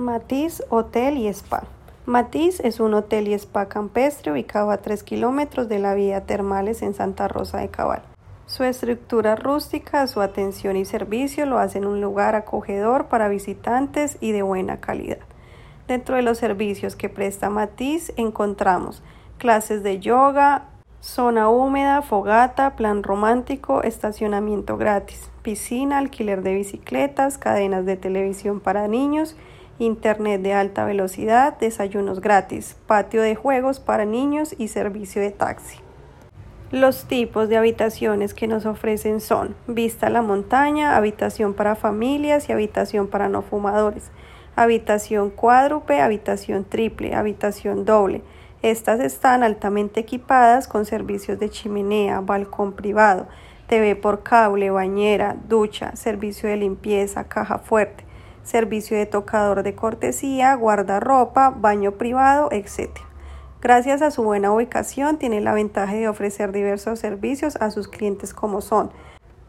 Matiz Hotel y Spa. Matiz es un hotel y spa campestre ubicado a 3 kilómetros de la vía Termales en Santa Rosa de Cabal. Su estructura rústica, su atención y servicio lo hacen un lugar acogedor para visitantes y de buena calidad. Dentro de los servicios que presta Matiz encontramos clases de yoga, zona húmeda, fogata, plan romántico, estacionamiento gratis, piscina, alquiler de bicicletas, cadenas de televisión para niños, internet de alta velocidad, desayunos gratis, patio de juegos para niños y servicio de taxi. Los tipos de habitaciones que nos ofrecen son vista a la montaña, habitación para familias y habitación para no fumadores, habitación cuádruple, habitación triple, habitación doble. Estas están altamente equipadas con servicios de chimenea, balcón privado, TV por cable, bañera, ducha, servicio de limpieza, caja fuerte servicio de tocador de cortesía, guardarropa, baño privado, etc. Gracias a su buena ubicación, tiene la ventaja de ofrecer diversos servicios a sus clientes como son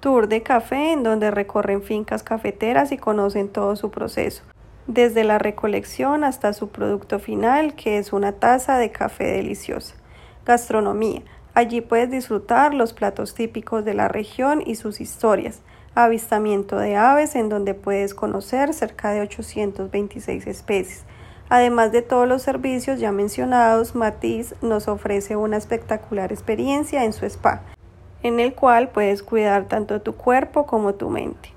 tour de café en donde recorren fincas cafeteras y conocen todo su proceso, desde la recolección hasta su producto final, que es una taza de café deliciosa. Gastronomía. Allí puedes disfrutar los platos típicos de la región y sus historias avistamiento de aves en donde puedes conocer cerca de 826 especies. Además de todos los servicios ya mencionados, Matiz nos ofrece una espectacular experiencia en su spa, en el cual puedes cuidar tanto tu cuerpo como tu mente.